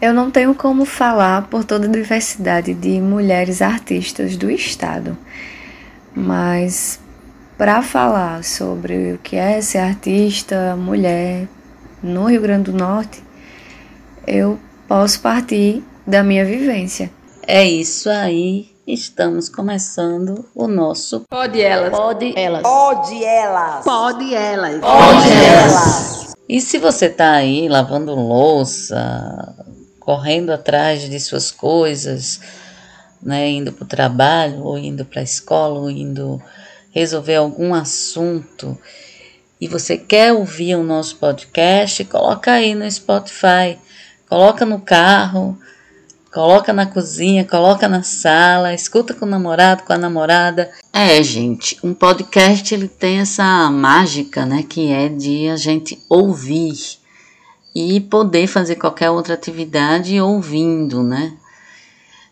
Eu não tenho como falar por toda a diversidade de mulheres artistas do estado, mas para falar sobre o que é ser artista mulher no Rio Grande do Norte, eu posso partir da minha vivência. É isso aí. Estamos começando o nosso Pode elas. Pode Elas. Pode elas. Pode elas. Pode elas. E se você tá aí lavando louça, correndo atrás de suas coisas, né, indo para o trabalho, ou indo para a escola, ou indo resolver algum assunto, e você quer ouvir o nosso podcast, coloca aí no Spotify, coloca no carro, coloca na cozinha, coloca na sala, escuta com o namorado, com a namorada. É, gente, um podcast ele tem essa mágica, né, que é de a gente ouvir e poder fazer qualquer outra atividade ouvindo, né?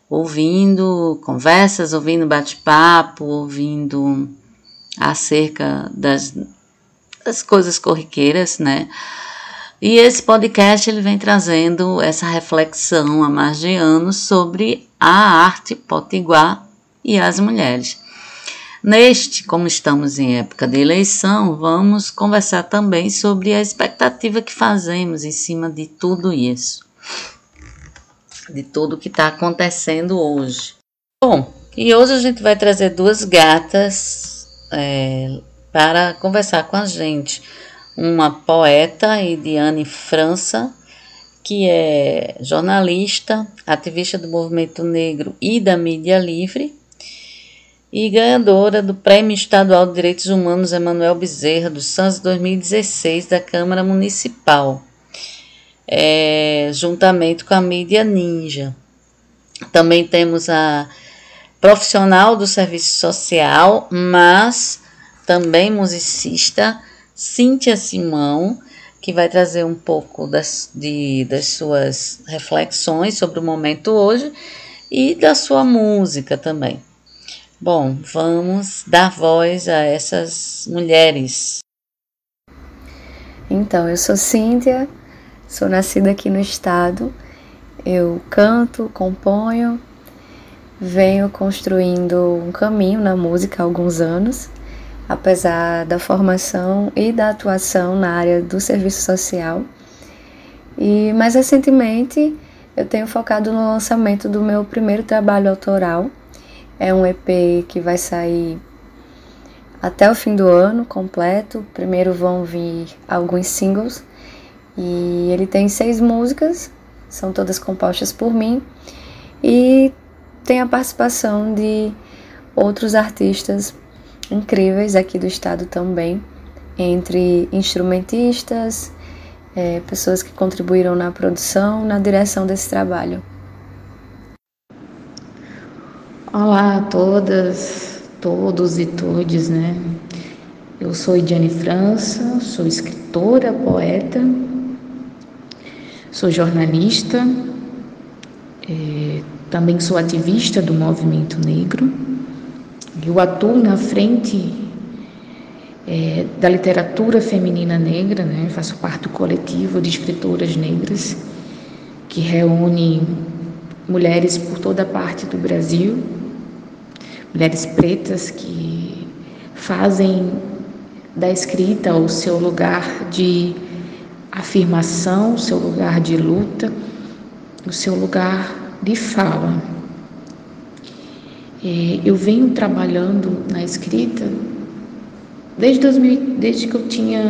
Ouvindo conversas, ouvindo bate-papo, ouvindo acerca das, das coisas corriqueiras, né? E esse podcast ele vem trazendo essa reflexão há mais de anos sobre a arte potiguar e as mulheres. Neste, como estamos em época de eleição, vamos conversar também sobre a expectativa que fazemos em cima de tudo isso, de tudo que está acontecendo hoje. Bom, e hoje a gente vai trazer duas gatas é, para conversar com a gente. Uma poeta, Ediane França, que é jornalista, ativista do movimento negro e da mídia livre, e ganhadora do Prêmio Estadual de Direitos Humanos Emanuel Bezerra dos Santos 2016 da Câmara Municipal, é, juntamente com a mídia Ninja. Também temos a profissional do serviço social, mas também musicista, Cíntia Simão, que vai trazer um pouco das, de, das suas reflexões sobre o momento hoje e da sua música também. Bom, vamos dar voz a essas mulheres. Então, eu sou Cíntia, sou nascida aqui no estado. Eu canto, componho, venho construindo um caminho na música há alguns anos, apesar da formação e da atuação na área do serviço social. E mais recentemente eu tenho focado no lançamento do meu primeiro trabalho autoral, é um EP que vai sair até o fim do ano completo. Primeiro vão vir alguns singles e ele tem seis músicas, são todas compostas por mim e tem a participação de outros artistas incríveis aqui do estado também, entre instrumentistas, é, pessoas que contribuíram na produção, na direção desse trabalho. Olá a todas, todos e todes, né? Eu sou Ediane França, sou escritora, poeta, sou jornalista, é, também sou ativista do movimento negro. Eu atuo na frente é, da literatura feminina negra, né? faço parte do coletivo de escritoras negras que reúne mulheres por toda parte do Brasil mulheres pretas que fazem da escrita o seu lugar de afirmação, o seu lugar de luta, o seu lugar de fala. É, eu venho trabalhando na escrita desde, 2000, desde que eu tinha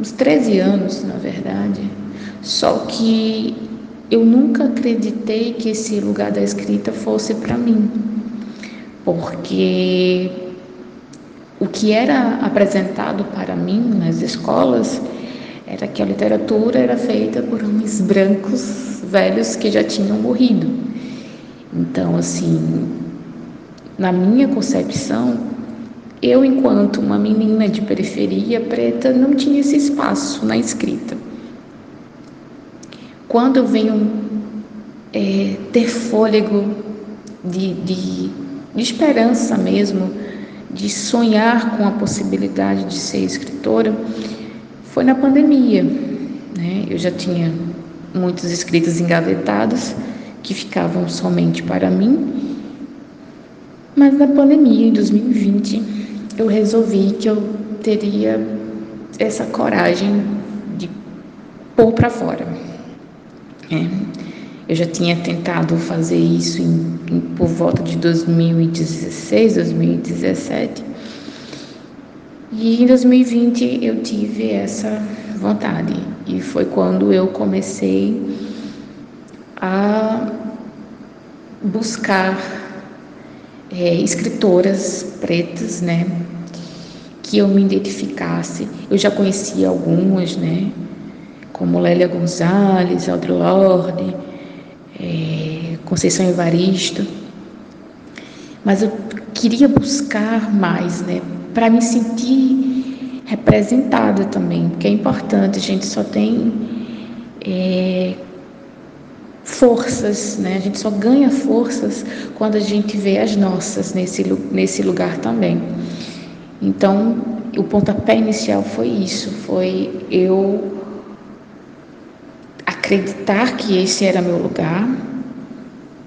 uns 13 anos, na verdade. Só que eu nunca acreditei que esse lugar da escrita fosse para mim porque o que era apresentado para mim nas escolas era que a literatura era feita por homens brancos velhos que já tinham morrido. Então, assim, na minha concepção, eu, enquanto uma menina de periferia preta, não tinha esse espaço na escrita. Quando eu venho é, ter fôlego de, de de esperança mesmo, de sonhar com a possibilidade de ser escritora, foi na pandemia. Né? Eu já tinha muitos escritos engavetados que ficavam somente para mim. Mas na pandemia, em 2020, eu resolvi que eu teria essa coragem de pôr para fora. É. Eu já tinha tentado fazer isso em, em, por volta de 2016, 2017. E em 2020 eu tive essa vontade. E foi quando eu comecei a buscar é, escritoras pretas, né? Que eu me identificasse. Eu já conhecia algumas, né? Como Lélia Gonzalez, Audre Lorde, é, Conceição Evaristo. Mas eu queria buscar mais, né? Para me sentir representada também, porque é importante, a gente só tem é, forças, né? A gente só ganha forças quando a gente vê as nossas nesse, nesse lugar também. Então, o pontapé inicial foi isso, foi eu acreditar que esse era meu lugar,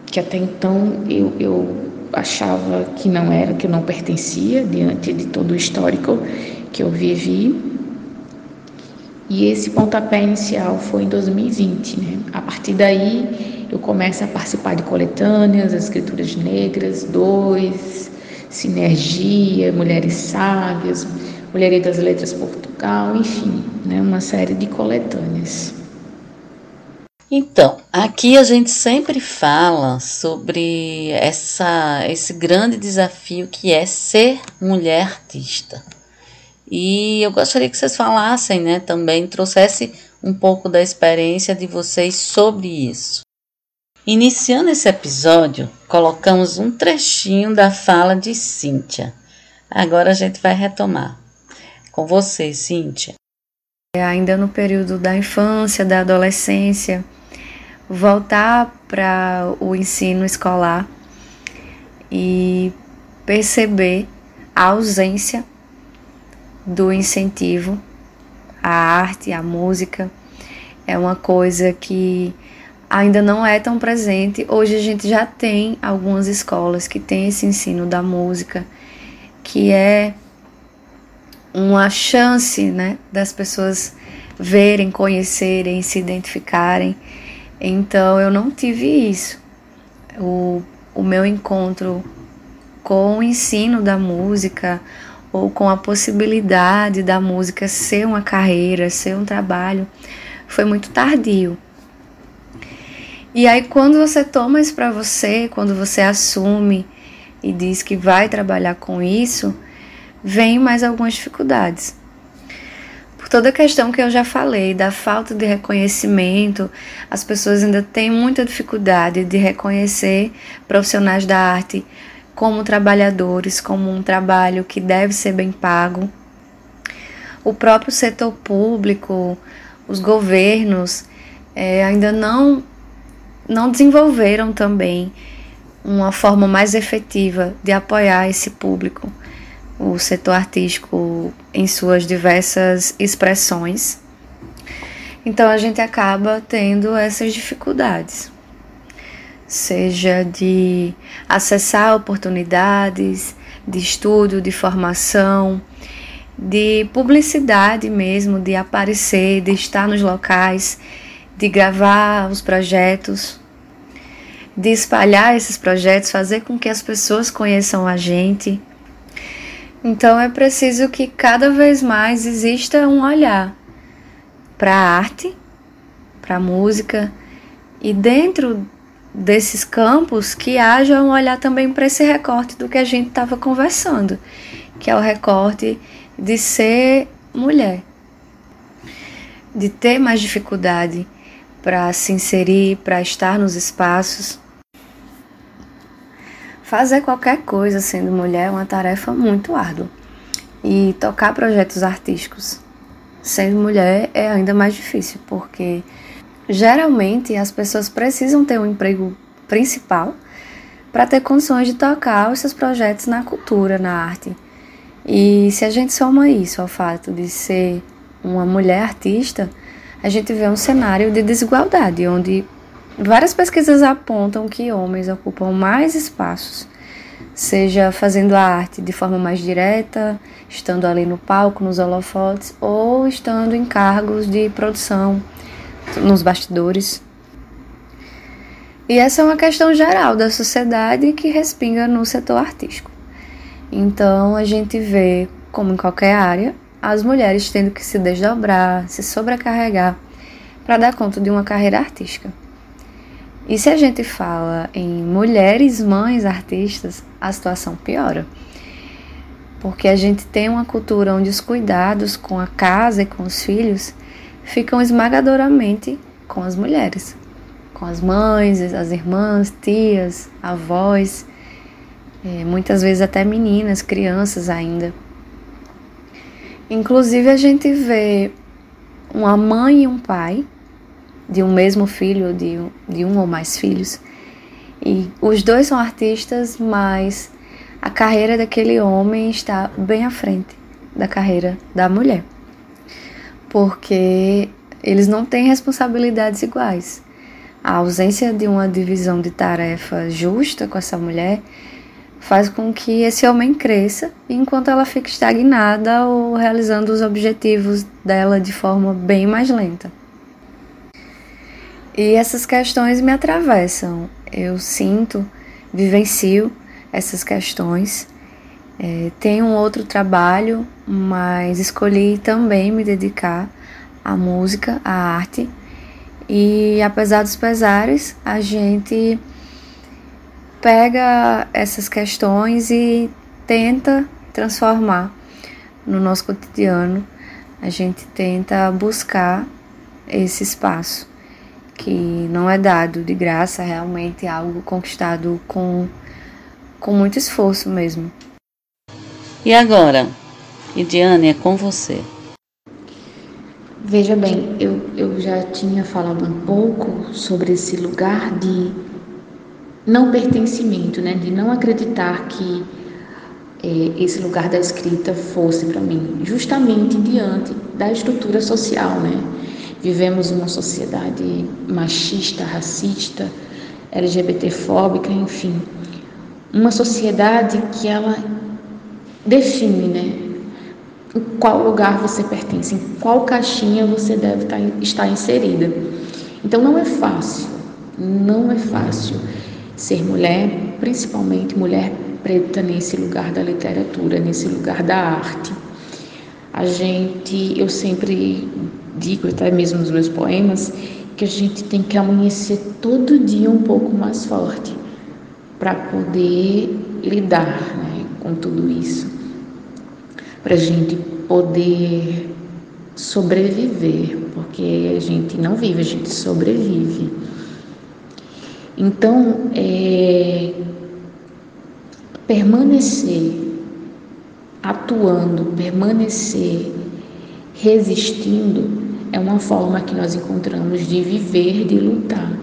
que até então eu, eu achava que não era, que eu não pertencia diante de todo o histórico que eu vivi. E esse pontapé inicial foi em 2020. Né? A partir daí, eu começo a participar de coletâneas, escrituras negras, dois, sinergia, mulheres sábias, mulheres das letras Portugal, enfim, né? uma série de coletâneas. Então, aqui a gente sempre fala sobre essa, esse grande desafio que é ser mulher artista. E eu gostaria que vocês falassem, né, também trouxesse um pouco da experiência de vocês sobre isso. Iniciando esse episódio, colocamos um trechinho da fala de Cíntia. Agora a gente vai retomar. Com você, Cíntia. É, ainda no período da infância, da adolescência, voltar para o ensino escolar e perceber a ausência do incentivo à arte, à música. É uma coisa que ainda não é tão presente. Hoje a gente já tem algumas escolas que têm esse ensino da música, que é uma chance né, das pessoas verem, conhecerem, se identificarem. Então eu não tive isso. O, o meu encontro com o ensino da música, ou com a possibilidade da música ser uma carreira, ser um trabalho, foi muito tardio. E aí quando você toma isso para você, quando você assume e diz que vai trabalhar com isso, vem mais algumas dificuldades. Por toda a questão que eu já falei, da falta de reconhecimento, as pessoas ainda têm muita dificuldade de reconhecer profissionais da arte como trabalhadores, como um trabalho que deve ser bem pago. O próprio setor público, os governos é, ainda não, não desenvolveram também uma forma mais efetiva de apoiar esse público, o setor artístico em suas diversas expressões. Então a gente acaba tendo essas dificuldades seja de acessar oportunidades de estudo, de formação, de publicidade mesmo, de aparecer, de estar nos locais, de gravar os projetos, de espalhar esses projetos, fazer com que as pessoas conheçam a gente. Então é preciso que cada vez mais exista um olhar para a arte, para a música e dentro desses campos que haja um olhar também para esse recorte do que a gente estava conversando, que é o recorte de ser mulher, de ter mais dificuldade para se inserir, para estar nos espaços. Fazer qualquer coisa sendo mulher é uma tarefa muito árdua. E tocar projetos artísticos sendo mulher é ainda mais difícil, porque Geralmente, as pessoas precisam ter um emprego principal para ter condições de tocar os seus projetos na cultura, na arte. E se a gente soma isso ao fato de ser uma mulher artista, a gente vê um cenário de desigualdade, onde várias pesquisas apontam que homens ocupam mais espaços, seja fazendo a arte de forma mais direta, estando ali no palco, nos holofotes, ou estando em cargos de produção, nos bastidores. E essa é uma questão geral da sociedade que respinga no setor artístico. Então a gente vê, como em qualquer área, as mulheres tendo que se desdobrar, se sobrecarregar para dar conta de uma carreira artística. E se a gente fala em mulheres mães artistas, a situação piora. Porque a gente tem uma cultura onde os cuidados com a casa e com os filhos ficam esmagadoramente com as mulheres com as mães, as irmãs, tias, avós, é, muitas vezes até meninas, crianças ainda. Inclusive a gente vê uma mãe e um pai de um mesmo filho, de, de um ou mais filhos, e os dois são artistas, mas a carreira daquele homem está bem à frente da carreira da mulher, porque eles não têm responsabilidades iguais. A ausência de uma divisão de tarefa justa com essa mulher faz com que esse homem cresça enquanto ela fica estagnada ou realizando os objetivos dela de forma bem mais lenta. E essas questões me atravessam. Eu sinto, vivencio essas questões. É, tenho um outro trabalho, mas escolhi também me dedicar à música, à arte e apesar dos pesares, a gente pega essas questões e tenta transformar no nosso cotidiano. A gente tenta buscar esse espaço que não é dado de graça, é realmente algo conquistado com, com muito esforço mesmo. E agora, Idiane, é com você. Veja bem, eu, eu já tinha falado um pouco sobre esse lugar de não pertencimento, né? de não acreditar que é, esse lugar da escrita fosse para mim, justamente diante da estrutura social. Né? Vivemos uma sociedade machista, racista, LGBTfóbica, enfim, uma sociedade que ela define, né? em qual lugar você pertence, em qual caixinha você deve tá estar inserida. Então não é fácil, não é fácil ser mulher, principalmente mulher preta nesse lugar da literatura, nesse lugar da arte. A gente, eu sempre digo, até mesmo nos meus poemas, que a gente tem que amanhecer todo dia um pouco mais forte para poder lidar né, com tudo isso para a gente poder sobreviver, porque a gente não vive, a gente sobrevive. Então, é, permanecer atuando, permanecer resistindo é uma forma que nós encontramos de viver, de lutar.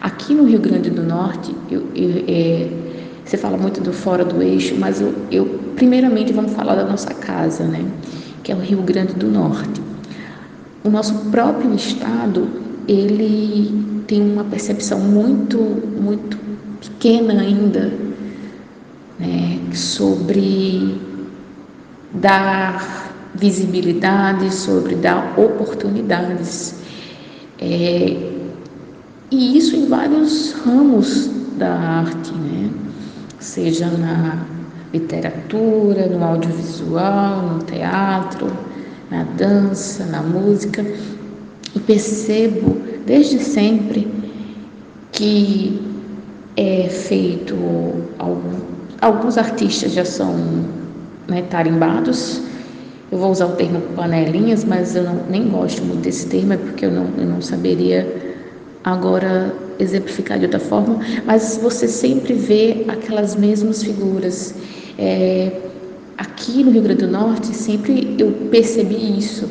Aqui no Rio Grande do Norte, eu, eu, é, você fala muito do fora do eixo, mas eu, eu primeiramente vamos falar da nossa casa, né? Que é o Rio Grande do Norte. O nosso próprio estado, ele tem uma percepção muito, muito pequena ainda, né? Sobre dar visibilidade, sobre dar oportunidades. É, e isso em vários ramos da arte, né? seja na literatura, no audiovisual, no teatro, na dança, na música, e percebo desde sempre que é feito alguns artistas já são né, tarimbados. Eu vou usar o termo panelinhas, mas eu não, nem gosto muito desse termo, é porque eu não, eu não saberia agora exemplificar de outra forma, mas você sempre vê aquelas mesmas figuras. É, aqui no Rio Grande do Norte, sempre eu percebi isso,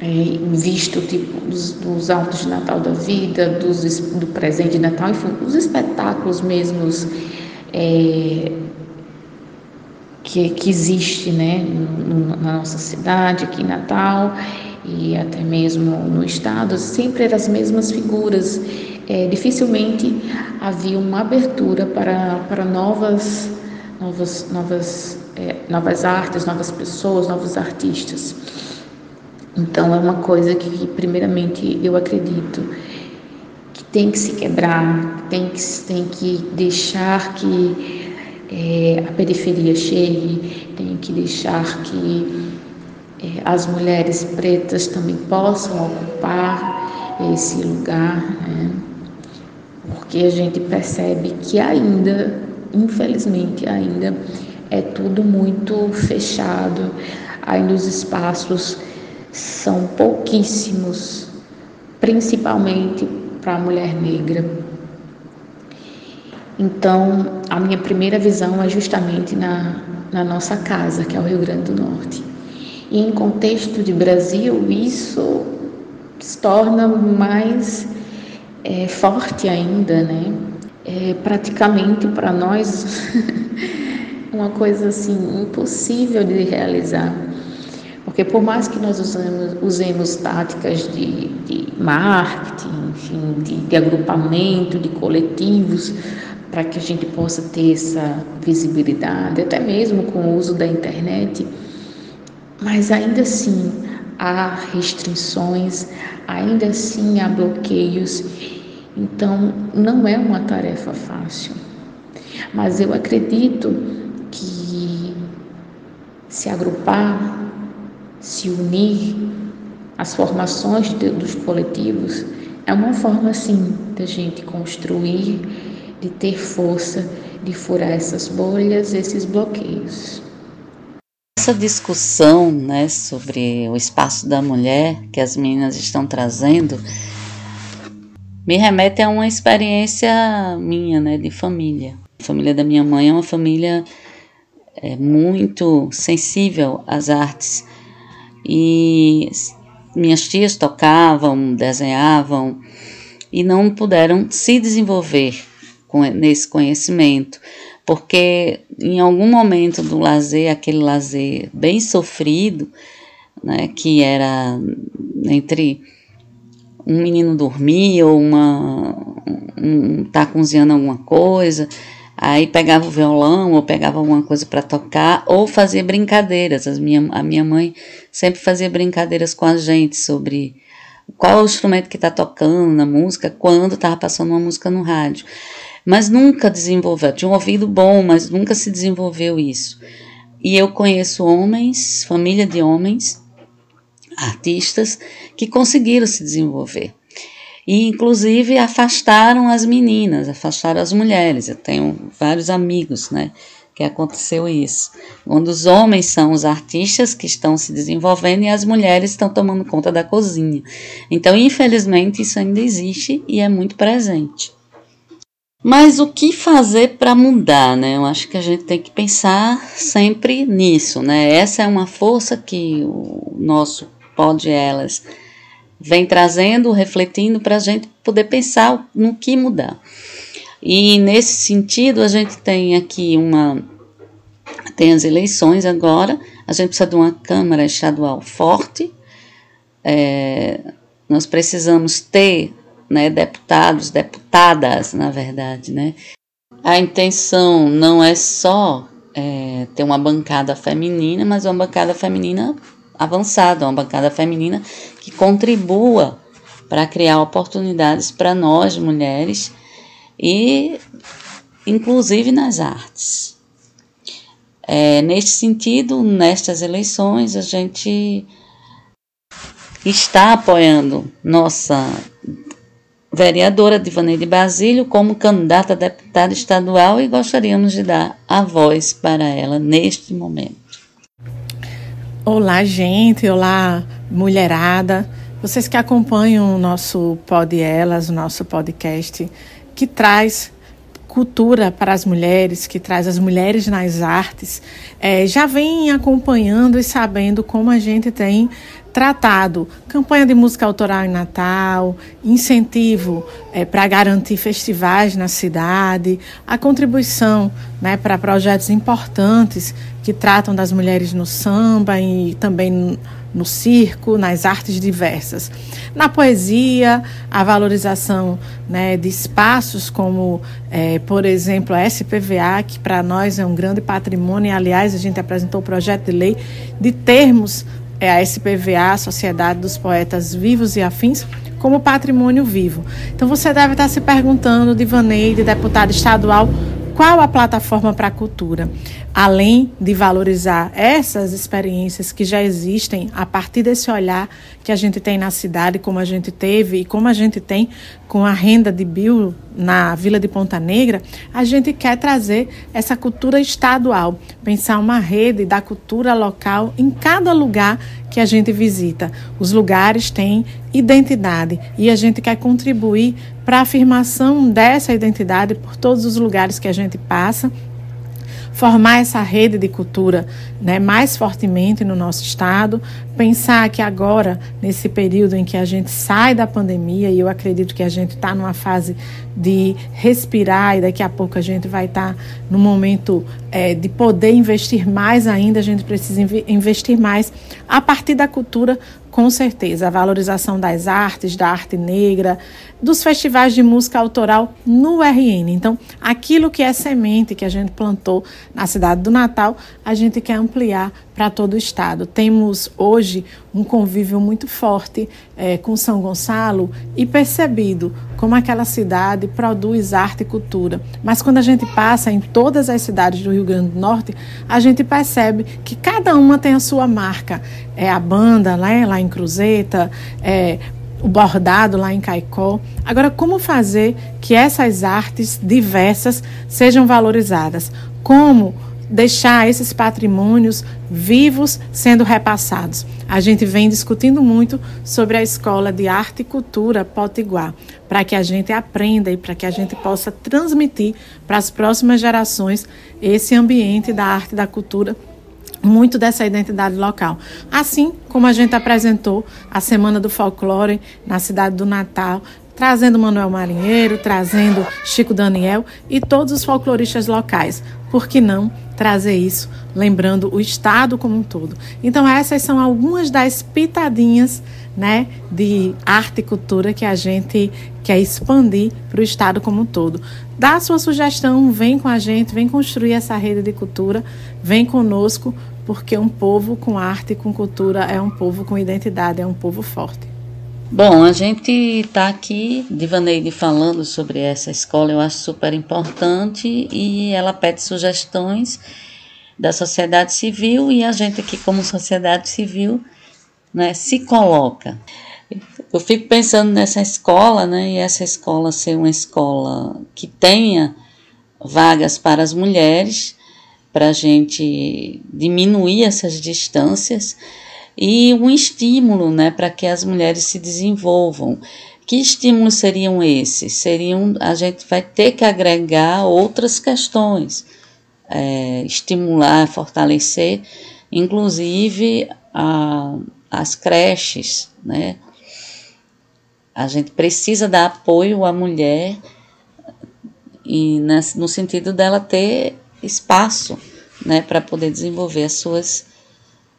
é, visto tipo dos, dos altos de Natal da vida, dos, do presente de Natal, enfim, os espetáculos mesmos é, que, que existe né, na nossa cidade, aqui em Natal, e até mesmo no estado, sempre eram as mesmas figuras. É, dificilmente havia uma abertura para, para novas, novas, novas, é, novas artes, novas pessoas, novos artistas. Então é uma coisa que, primeiramente, eu acredito que tem que se quebrar, tem que, tem que deixar que é, a periferia chegue, tem que deixar que é, as mulheres pretas também possam ocupar esse lugar, né? porque a gente percebe que ainda, infelizmente, ainda é tudo muito fechado, ainda os espaços são pouquíssimos, principalmente para a mulher negra. Então, a minha primeira visão é justamente na, na nossa casa, que é o Rio Grande do Norte. E em contexto de Brasil, isso se torna mais é, forte ainda, né? É praticamente para nós uma coisa assim impossível de realizar. Porque por mais que nós usemos, usemos táticas de, de marketing, enfim, de, de agrupamento, de coletivos, para que a gente possa ter essa visibilidade, até mesmo com o uso da internet, mas ainda assim há restrições, ainda assim há bloqueios, então não é uma tarefa fácil. Mas eu acredito que se agrupar, se unir, as formações de, dos coletivos é uma forma sim da gente construir, de ter força, de furar essas bolhas, esses bloqueios. Essa discussão né, sobre o espaço da mulher que as meninas estão trazendo me remete a uma experiência minha, né, de família. A família da minha mãe é uma família é, muito sensível às artes e minhas tias tocavam, desenhavam e não puderam se desenvolver nesse conhecimento, porque em algum momento do lazer, aquele lazer bem sofrido, né, que era entre um menino dormir ou uma um, tá cozinhando alguma coisa, Aí pegava o violão ou pegava alguma coisa para tocar ou fazia brincadeiras. As minha, a minha mãe sempre fazia brincadeiras com a gente sobre qual é o instrumento que está tocando na música, quando estava passando uma música no rádio. Mas nunca desenvolveu. Tinha um ouvido bom, mas nunca se desenvolveu isso. E eu conheço homens, família de homens, artistas, que conseguiram se desenvolver e inclusive afastaram as meninas, afastaram as mulheres. Eu tenho vários amigos, né, que aconteceu isso. Onde os homens são os artistas que estão se desenvolvendo e as mulheres estão tomando conta da cozinha. Então, infelizmente, isso ainda existe e é muito presente. Mas o que fazer para mudar, né? Eu acho que a gente tem que pensar sempre nisso, né? Essa é uma força que o nosso Pode Elas vem trazendo, refletindo para a gente poder pensar no que mudar. E nesse sentido, a gente tem aqui uma. Tem as eleições agora, a gente precisa de uma Câmara Estadual forte, é, nós precisamos ter né, deputados, deputadas, na verdade. Né? A intenção não é só é, ter uma bancada feminina, mas uma bancada feminina avançada, uma bancada feminina que contribua para criar oportunidades para nós mulheres e inclusive nas artes. É, neste sentido, nestas eleições, a gente está apoiando nossa vereadora Divaneide Basílio como candidata a deputada estadual e gostaríamos de dar a voz para ela neste momento. Olá, gente. Olá, mulherada. Vocês que acompanham o nosso Pod Elas, o nosso podcast, que traz cultura para as mulheres, que traz as mulheres nas artes, é, já vem acompanhando e sabendo como a gente tem tratado campanha de música autoral em Natal, incentivo é, para garantir festivais na cidade, a contribuição né, para projetos importantes que tratam das mulheres no samba e também no circo, nas artes diversas. Na poesia, a valorização né, de espaços como, é, por exemplo, a SPVA, que para nós é um grande patrimônio, e, aliás, a gente apresentou o projeto de lei de termos é, a SPVA, a Sociedade dos Poetas Vivos e Afins, como patrimônio vivo. Então você deve estar se perguntando, Divaneide, deputada estadual, qual a plataforma para a cultura? Além de valorizar essas experiências que já existem a partir desse olhar que a gente tem na cidade, como a gente teve e como a gente tem com a renda de Bill na Vila de Ponta Negra, a gente quer trazer essa cultura estadual, pensar uma rede da cultura local em cada lugar que a gente visita. Os lugares têm identidade e a gente quer contribuir para a afirmação dessa identidade por todos os lugares que a gente passa formar essa rede de cultura né, mais fortemente no nosso estado, pensar que agora, nesse período em que a gente sai da pandemia, e eu acredito que a gente está numa fase de respirar, e daqui a pouco a gente vai estar tá no momento é, de poder investir mais ainda, a gente precisa investir mais a partir da cultura com certeza, a valorização das artes, da arte negra, dos festivais de música autoral no RN. Então, aquilo que é semente que a gente plantou na cidade do Natal, a gente quer ampliar para todo o estado. Temos hoje um convívio muito forte é, com São Gonçalo e percebido como aquela cidade produz arte e cultura. Mas quando a gente passa em todas as cidades do Rio Grande do Norte, a gente percebe que cada uma tem a sua marca. É a banda né, lá em Cruzeta, é o bordado lá em Caicó. Agora, como fazer que essas artes diversas sejam valorizadas? Como deixar esses patrimônios vivos sendo repassados. A gente vem discutindo muito sobre a Escola de Arte e Cultura Potiguar, para que a gente aprenda e para que a gente possa transmitir para as próximas gerações esse ambiente da arte e da cultura muito dessa identidade local. Assim como a gente apresentou a Semana do Folclore na cidade do Natal, trazendo Manuel Marinheiro, trazendo Chico Daniel e todos os folcloristas locais. Por que não trazer isso, lembrando o Estado como um todo? Então, essas são algumas das pitadinhas né, de arte e cultura que a gente quer expandir para o Estado como um todo. Dá a sua sugestão, vem com a gente, vem construir essa rede de cultura, vem conosco, porque um povo com arte e com cultura é um povo com identidade, é um povo forte. Bom, a gente está aqui, Divaneide, falando sobre essa escola, eu acho super importante e ela pede sugestões da sociedade civil e a gente aqui, como sociedade civil, né, se coloca. Eu fico pensando nessa escola, né, e essa escola ser uma escola que tenha vagas para as mulheres, para a gente diminuir essas distâncias e um estímulo né, para que as mulheres se desenvolvam. Que estímulos seriam esses? Seriam a gente vai ter que agregar outras questões, é, estimular, fortalecer, inclusive a, as creches, né? A gente precisa dar apoio à mulher e no sentido dela ter espaço, né, para poder desenvolver as suas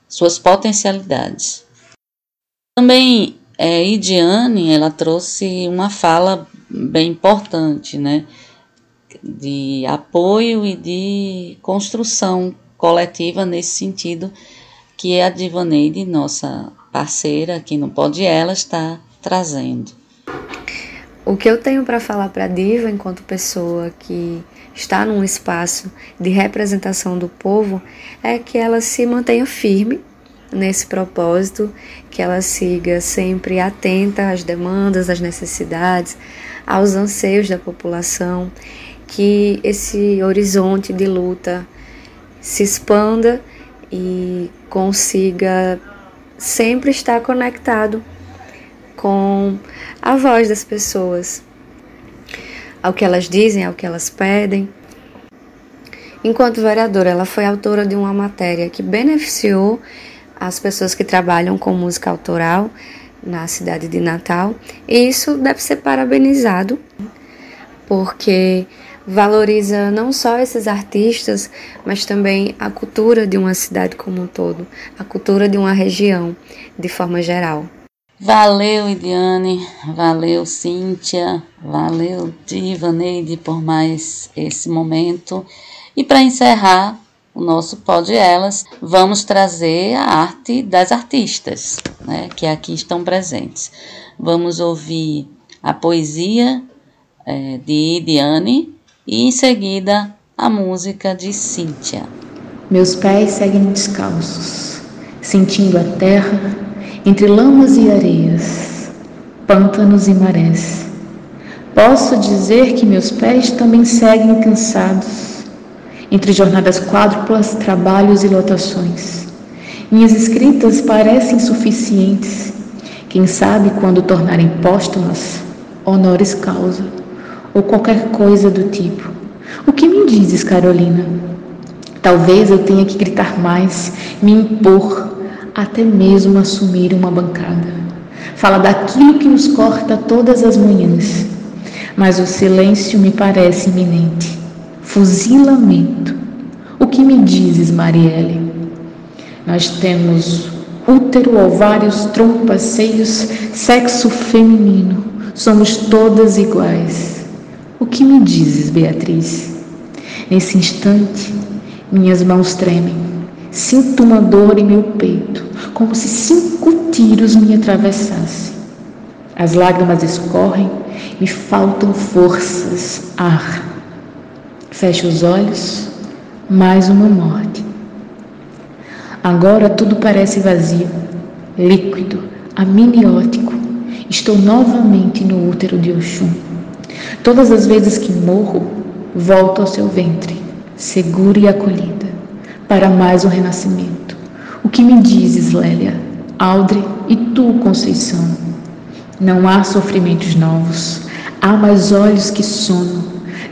suas potencialidades. Também é, Idiane, ela trouxe uma fala bem importante, né, de apoio e de construção coletiva nesse sentido que a Divaneide, nossa parceira aqui no Pode Ela, está trazendo. O que eu tenho para falar para Diva, enquanto pessoa que está num espaço de representação do povo, é que ela se mantenha firme nesse propósito, que ela siga sempre atenta às demandas, às necessidades, aos anseios da população, que esse horizonte de luta se expanda e consiga sempre estar conectado com a voz das pessoas, ao que elas dizem, ao que elas pedem. Enquanto vereadora, ela foi autora de uma matéria que beneficiou as pessoas que trabalham com música autoral na cidade de Natal. E isso deve ser parabenizado, porque valoriza não só esses artistas, mas também a cultura de uma cidade como um todo, a cultura de uma região de forma geral. Valeu, Idiane, valeu, Cíntia, valeu, Diva Neide, por mais esse momento. E para encerrar o nosso Pod Elas, vamos trazer a arte das artistas, né, que aqui estão presentes. Vamos ouvir a poesia é, de Idiane e em seguida a música de Cíntia. Meus pés seguem descalços, sentindo a terra entre lamas e areias, pântanos e marés. Posso dizer que meus pés também seguem cansados, entre jornadas quádruplas, trabalhos e lotações. Minhas escritas parecem suficientes, quem sabe quando tornarem póstumas, honores causa, ou qualquer coisa do tipo. O que me dizes, Carolina? Talvez eu tenha que gritar mais, me impor, até mesmo assumir uma bancada. Fala daquilo que nos corta todas as manhãs, mas o silêncio me parece iminente. Fuzilamento. O que me dizes, Marielle? Nós temos útero, ovários, trompas, seios, sexo feminino. Somos todas iguais. O que me dizes, Beatriz? Nesse instante, minhas mãos tremem. Sinto uma dor em meu peito, como se cinco tiros me atravessassem. As lágrimas escorrem, me faltam forças, ar. Fecho os olhos, mais uma morte. Agora tudo parece vazio, líquido, amniótico. Estou novamente no útero de Oxum. Todas as vezes que morro, volto ao seu ventre, segura e acolhida para mais um renascimento. O que me dizes, Lélia, Aldre e tu, Conceição? Não há sofrimentos novos, há mais olhos que sono.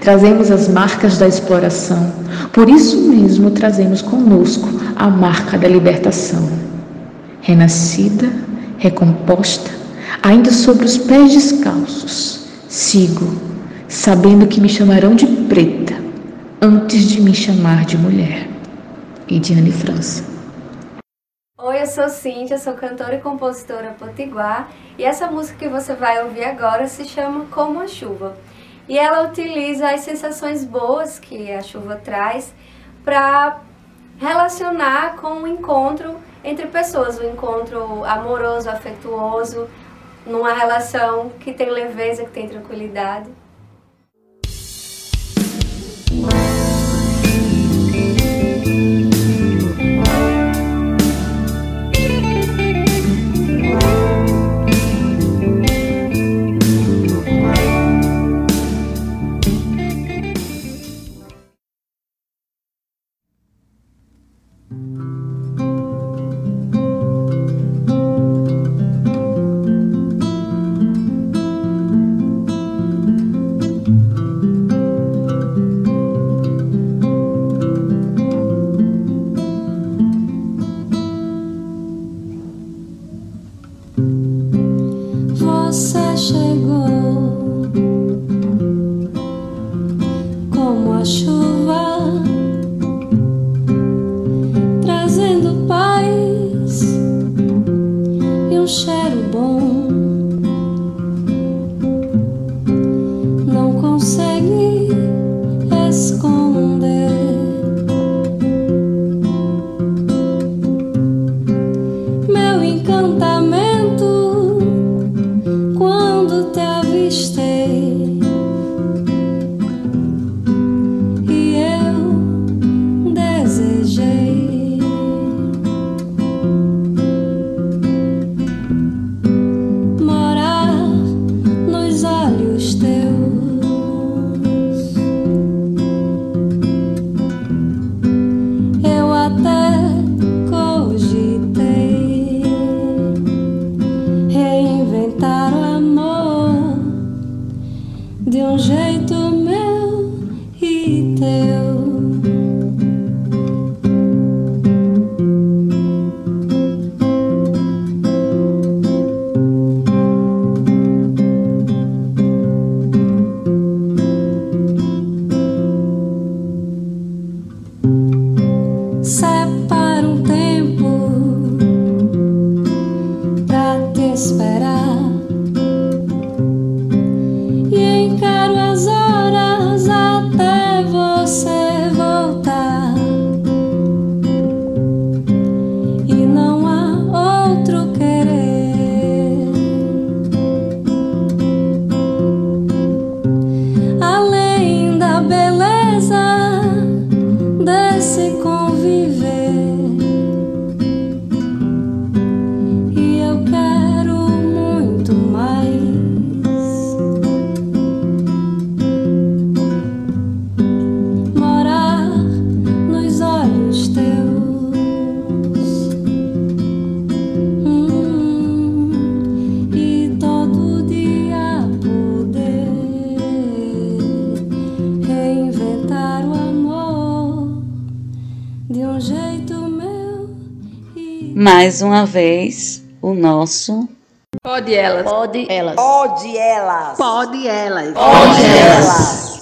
Trazemos as marcas da exploração, por isso mesmo trazemos conosco a marca da libertação. Renascida, recomposta, ainda sobre os pés descalços, sigo, sabendo que me chamarão de preta antes de me chamar de mulher e Diane França. Oi, eu sou Cíntia, sou cantora e compositora potiguar e essa música que você vai ouvir agora se chama Como a Chuva. E ela utiliza as sensações boas que a chuva traz para relacionar com o encontro entre pessoas, o encontro amoroso, afetuoso, numa relação que tem leveza, que tem tranquilidade. Mais uma vez o nosso Pode elas. Pode elas. Pode elas. Pode elas. Pode elas.